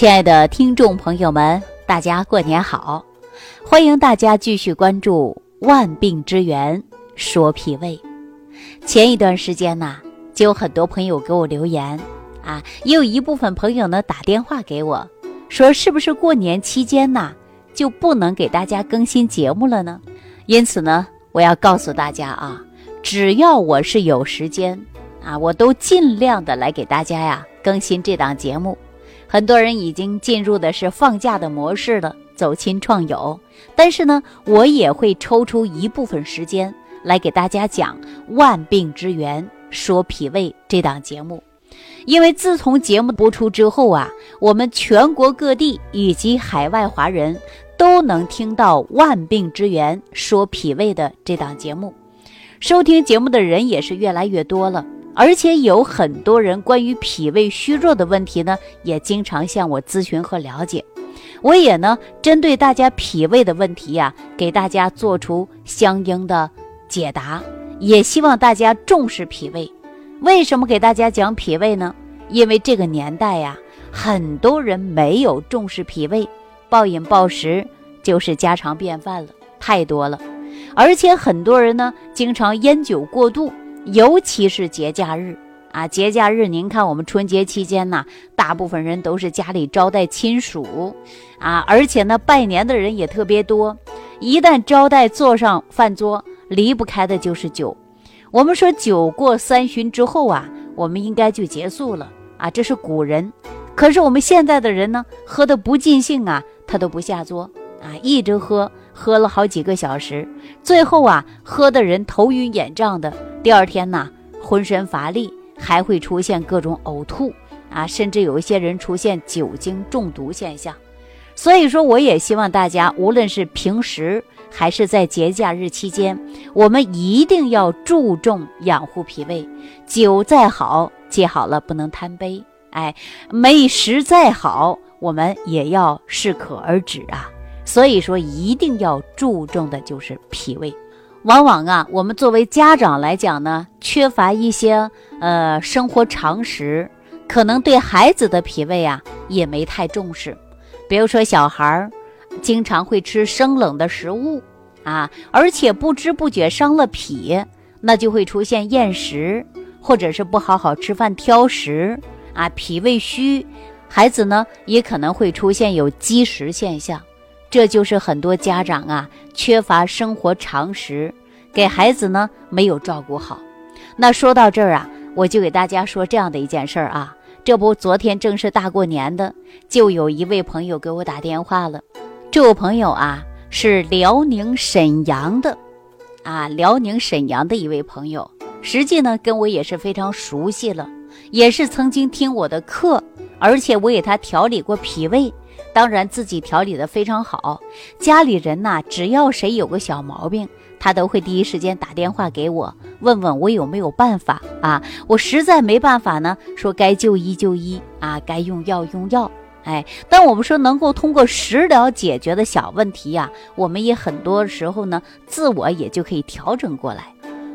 亲爱的听众朋友们，大家过年好！欢迎大家继续关注《万病之源说脾胃》。前一段时间呢，就有很多朋友给我留言啊，也有一部分朋友呢打电话给我，说是不是过年期间呢就不能给大家更新节目了呢？因此呢，我要告诉大家啊，只要我是有时间啊，我都尽量的来给大家呀更新这档节目。很多人已经进入的是放假的模式了，走亲串友。但是呢，我也会抽出一部分时间来给大家讲《万病之源说脾胃》这档节目。因为自从节目播出之后啊，我们全国各地以及海外华人都能听到《万病之源说脾胃》的这档节目，收听节目的人也是越来越多了。而且有很多人关于脾胃虚弱的问题呢，也经常向我咨询和了解。我也呢，针对大家脾胃的问题呀，给大家做出相应的解答。也希望大家重视脾胃。为什么给大家讲脾胃呢？因为这个年代呀，很多人没有重视脾胃，暴饮暴食就是家常便饭了，太多了。而且很多人呢，经常烟酒过度。尤其是节假日啊，节假日，您看我们春节期间呢，大部分人都是家里招待亲属啊，而且呢，拜年的人也特别多。一旦招待坐上饭桌，离不开的就是酒。我们说酒过三巡之后啊，我们应该就结束了啊，这是古人。可是我们现在的人呢，喝的不尽兴啊，他都不下桌啊，一直喝，喝了好几个小时，最后啊，喝的人头晕眼胀的。第二天呢，浑身乏力，还会出现各种呕吐啊，甚至有一些人出现酒精中毒现象。所以说，我也希望大家，无论是平时还是在节假日期间，我们一定要注重养护脾胃。酒再好，戒好了不能贪杯；哎，美食再好，我们也要适可而止啊。所以说，一定要注重的就是脾胃。往往啊，我们作为家长来讲呢，缺乏一些呃生活常识，可能对孩子的脾胃啊也没太重视。比如说，小孩儿经常会吃生冷的食物啊，而且不知不觉伤了脾，那就会出现厌食，或者是不好好吃饭、挑食啊，脾胃虚，孩子呢也可能会出现有积食现象。这就是很多家长啊缺乏生活常识，给孩子呢没有照顾好。那说到这儿啊，我就给大家说这样的一件事儿啊。这不，昨天正是大过年的，就有一位朋友给我打电话了。这位朋友啊是辽宁沈阳的，啊，辽宁沈阳的一位朋友，实际呢跟我也是非常熟悉了，也是曾经听我的课，而且我给他调理过脾胃。当然，自己调理的非常好。家里人呐，只要谁有个小毛病，他都会第一时间打电话给我，问问我有没有办法啊。我实在没办法呢，说该就医就医啊，该用药用药。哎，但我们说能够通过食疗解决的小问题呀，我们也很多时候呢，自我也就可以调整过来。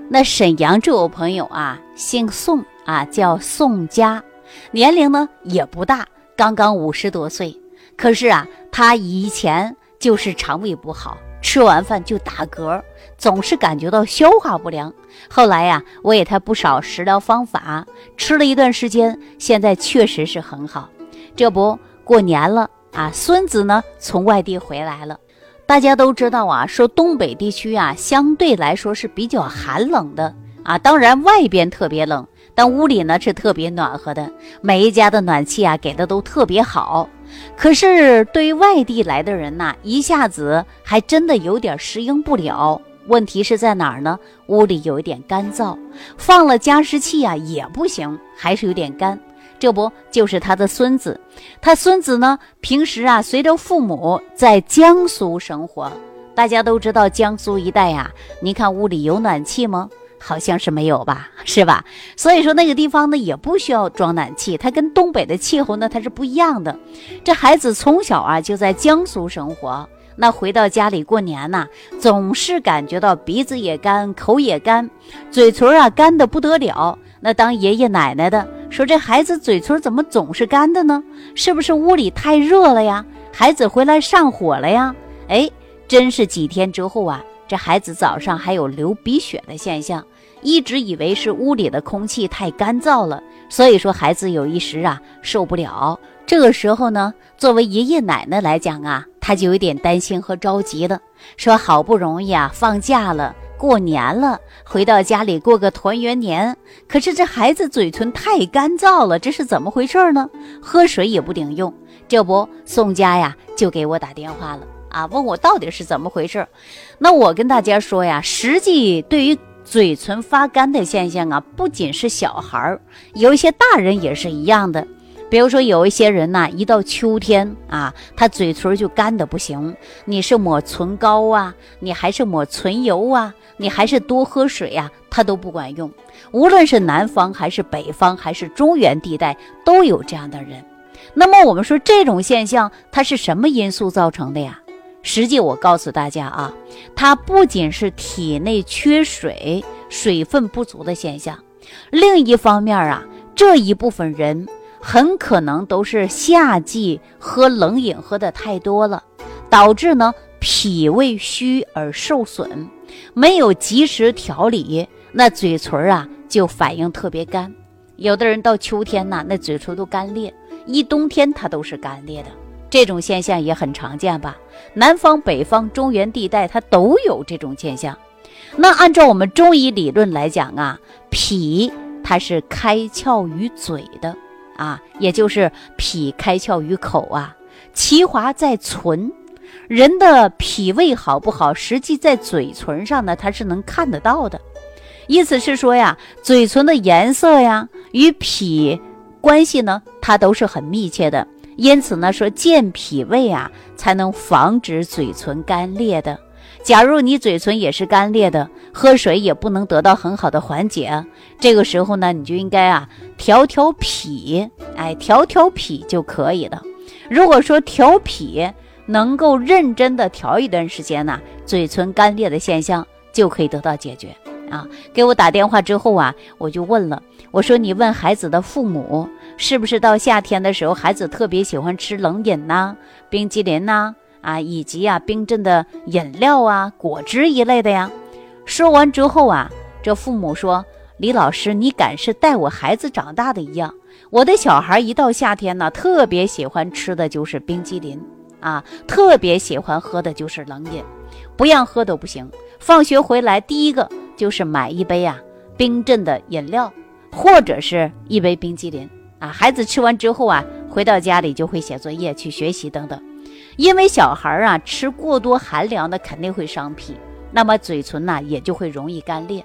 那沈阳这位朋友啊，姓宋啊，叫宋佳，年龄呢也不大，刚刚五十多岁。可是啊，他以前就是肠胃不好，吃完饭就打嗝，总是感觉到消化不良。后来呀，我给他不少食疗方法，吃了一段时间，现在确实是很好。这不过年了啊，孙子呢从外地回来了。大家都知道啊，说东北地区啊，相对来说是比较寒冷的啊，当然外边特别冷，但屋里呢是特别暖和的，每一家的暖气啊给的都特别好。可是对于外地来的人呐，一下子还真的有点适应不了。问题是在哪儿呢？屋里有一点干燥，放了加湿器啊也不行，还是有点干。这不就是他的孙子？他孙子呢，平时啊随着父母在江苏生活。大家都知道江苏一带呀，你看屋里有暖气吗？好像是没有吧，是吧？所以说那个地方呢也不需要装暖气，它跟东北的气候呢它是不一样的。这孩子从小啊就在江苏生活，那回到家里过年呐，总是感觉到鼻子也干，口也干，嘴唇啊干的不得了。那当爷爷奶奶的说这孩子嘴唇怎么总是干的呢？是不是屋里太热了呀？孩子回来上火了呀？哎，真是几天之后啊，这孩子早上还有流鼻血的现象，一直以为是屋里的空气太干燥了，所以说孩子有一时啊受不了。这个时候呢，作为爷爷奶奶来讲啊，他就有点担心和着急的，说好不容易啊放假了。过年了，回到家里过个团圆年。可是这孩子嘴唇太干燥了，这是怎么回事呢？喝水也不顶用。这不，宋佳呀就给我打电话了啊，问我到底是怎么回事。那我跟大家说呀，实际对于嘴唇发干的现象啊，不仅是小孩儿，有一些大人也是一样的。比如说有一些人呐，一到秋天啊，他嘴唇就干的不行。你是抹唇膏啊，你还是抹唇油啊？你还是多喝水呀，它都不管用。无论是南方还是北方，还是中原地带，都有这样的人。那么我们说这种现象，它是什么因素造成的呀？实际我告诉大家啊，它不仅是体内缺水、水分不足的现象，另一方面啊，这一部分人很可能都是夏季喝冷饮喝的太多了，导致呢脾胃虚而受损。没有及时调理，那嘴唇啊就反应特别干。有的人到秋天呐，那嘴唇都干裂；一冬天它都是干裂的。这种现象也很常见吧？南方、北方、中原地带它都有这种现象。那按照我们中医理论来讲啊，脾它是开窍于嘴的啊，也就是脾开窍于口啊，其华在唇。人的脾胃好不好，实际在嘴唇上呢，它是能看得到的。意思是说呀，嘴唇的颜色呀，与脾关系呢，它都是很密切的。因此呢，说健脾胃啊，才能防止嘴唇干裂的。假如你嘴唇也是干裂的，喝水也不能得到很好的缓解，这个时候呢，你就应该啊，调调脾，哎，调调脾就可以了。如果说调脾，能够认真的调一段时间呢，嘴唇干裂的现象就可以得到解决啊！给我打电话之后啊，我就问了，我说你问孩子的父母，是不是到夏天的时候，孩子特别喜欢吃冷饮呐、冰激凌呐啊，以及啊冰镇的饮料啊、果汁一类的呀？说完之后啊，这父母说：“李老师，你敢是带我孩子长大的一样，我的小孩一到夏天呢，特别喜欢吃的就是冰激凌。”啊，特别喜欢喝的就是冷饮，不让喝都不行。放学回来第一个就是买一杯啊冰镇的饮料，或者是一杯冰激凌啊。孩子吃完之后啊，回到家里就会写作业、去学习等等。因为小孩啊吃过多寒凉的肯定会伤脾，那么嘴唇呢也就会容易干裂。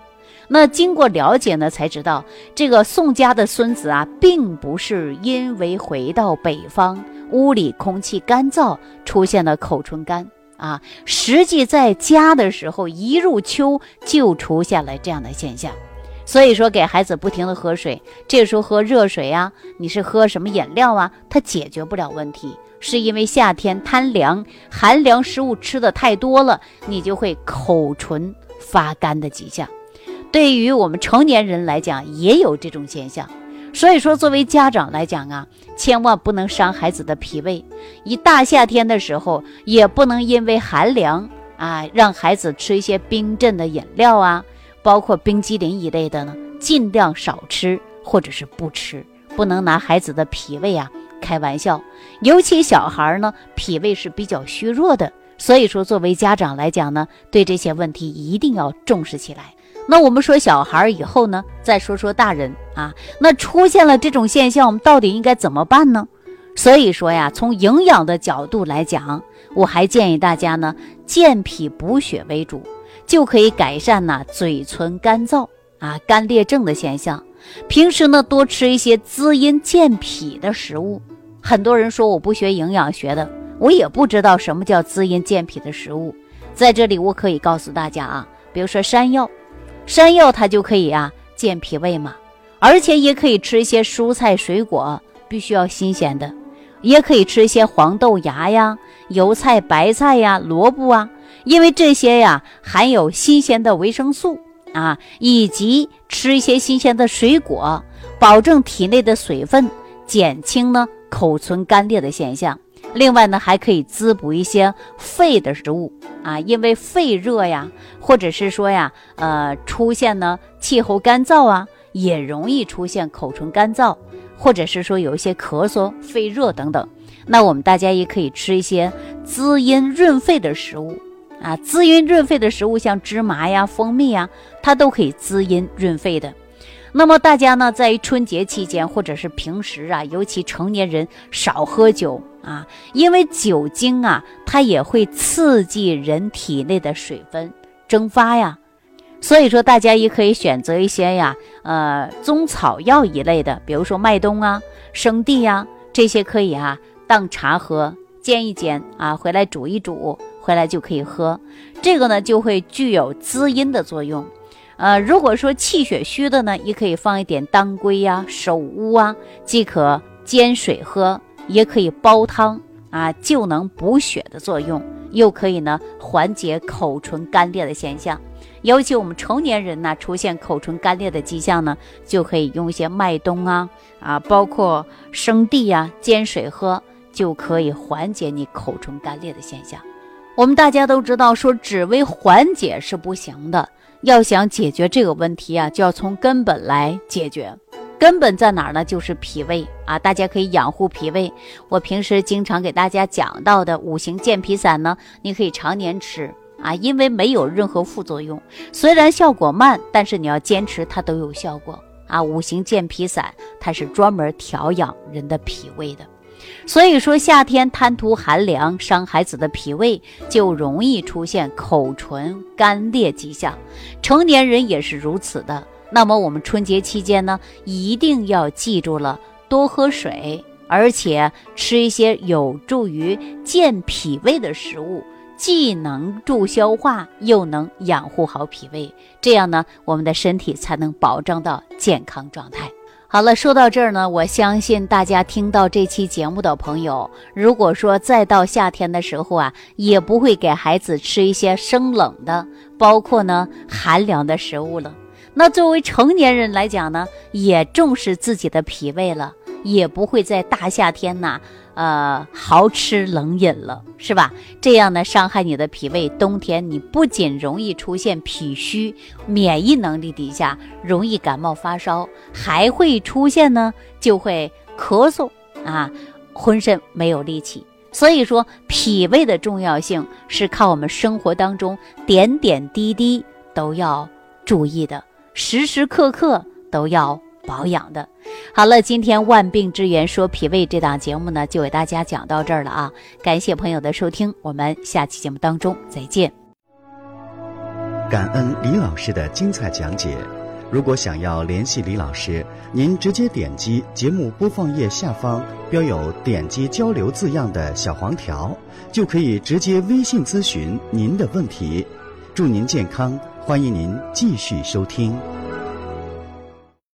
那经过了解呢，才知道这个宋家的孙子啊，并不是因为回到北方。屋里空气干燥，出现了口唇干啊！实际在家的时候，一入秋就出现了这样的现象。所以说，给孩子不停的喝水，这时候喝热水啊，你是喝什么饮料啊？它解决不了问题，是因为夏天贪凉，寒凉食物吃的太多了，你就会口唇发干的迹象。对于我们成年人来讲，也有这种现象。所以说，作为家长来讲啊，千万不能伤孩子的脾胃。一大夏天的时候，也不能因为寒凉啊，让孩子吃一些冰镇的饮料啊，包括冰激凌一类的呢，尽量少吃或者是不吃。不能拿孩子的脾胃啊开玩笑，尤其小孩呢，脾胃是比较虚弱的。所以说，作为家长来讲呢，对这些问题一定要重视起来。那我们说小孩以后呢，再说说大人啊。那出现了这种现象，我们到底应该怎么办呢？所以说呀，从营养的角度来讲，我还建议大家呢，健脾补血为主，就可以改善呢嘴唇干燥啊、干裂症的现象。平时呢，多吃一些滋阴健脾的食物。很多人说我不学营养学的，我也不知道什么叫滋阴健脾的食物。在这里，我可以告诉大家啊，比如说山药。山药它就可以啊健脾胃嘛，而且也可以吃一些蔬菜水果，必须要新鲜的，也可以吃一些黄豆芽呀、油菜、白菜呀、萝卜啊，因为这些呀含有新鲜的维生素啊，以及吃一些新鲜的水果，保证体内的水分，减轻呢口唇干裂的现象。另外呢，还可以滋补一些肺的食物啊，因为肺热呀，或者是说呀，呃，出现呢气候干燥啊，也容易出现口唇干燥，或者是说有一些咳嗽、肺热等等。那我们大家也可以吃一些滋阴润肺的食物啊，滋阴润肺的食物像芝麻呀、蜂蜜呀，它都可以滋阴润肺的。那么大家呢，在春节期间或者是平时啊，尤其成年人少喝酒啊，因为酒精啊，它也会刺激人体内的水分蒸发呀。所以说，大家也可以选择一些呀，呃，中草药一类的，比如说麦冬啊、生地呀，这些可以啊当茶喝，煎一煎啊，回来煮一煮，回来就可以喝。这个呢，就会具有滋阴的作用。呃，如果说气血虚的呢，也可以放一点当归呀、首乌啊，既可煎水喝，也可以煲汤啊，就能补血的作用，又可以呢缓解口唇干裂的现象。尤其我们成年人呢，出现口唇干裂的迹象呢，就可以用一些麦冬啊啊，包括生地呀，煎水喝，就可以缓解你口唇干裂的现象。我们大家都知道，说只为缓解是不行的。要想解决这个问题啊，就要从根本来解决。根本在哪儿呢？就是脾胃啊！大家可以养护脾胃。我平时经常给大家讲到的五行健脾散呢，你可以常年吃啊，因为没有任何副作用。虽然效果慢，但是你要坚持，它都有效果啊。五行健脾散它是专门调养人的脾胃的。所以说，夏天贪图寒凉，伤孩子的脾胃，就容易出现口唇干裂迹象。成年人也是如此的。那么，我们春节期间呢，一定要记住了，多喝水，而且吃一些有助于健脾胃的食物，既能助消化，又能养护好脾胃。这样呢，我们的身体才能保证到健康状态。好了，说到这儿呢，我相信大家听到这期节目的朋友，如果说再到夏天的时候啊，也不会给孩子吃一些生冷的，包括呢寒凉的食物了。那作为成年人来讲呢，也重视自己的脾胃了，也不会在大夏天呐。呃，豪吃冷饮了，是吧？这样呢，伤害你的脾胃。冬天你不仅容易出现脾虚，免疫能力低下，容易感冒发烧，还会出现呢，就会咳嗽啊，浑身没有力气。所以说，脾胃的重要性是靠我们生活当中点点滴滴都要注意的，时时刻刻都要。保养的，好了，今天万病之源说脾胃这档节目呢，就给大家讲到这儿了啊！感谢朋友的收听，我们下期节目当中再见。感恩李老师的精彩讲解。如果想要联系李老师，您直接点击节目播放页下方标有“点击交流”字样的小黄条，就可以直接微信咨询您的问题。祝您健康，欢迎您继续收听。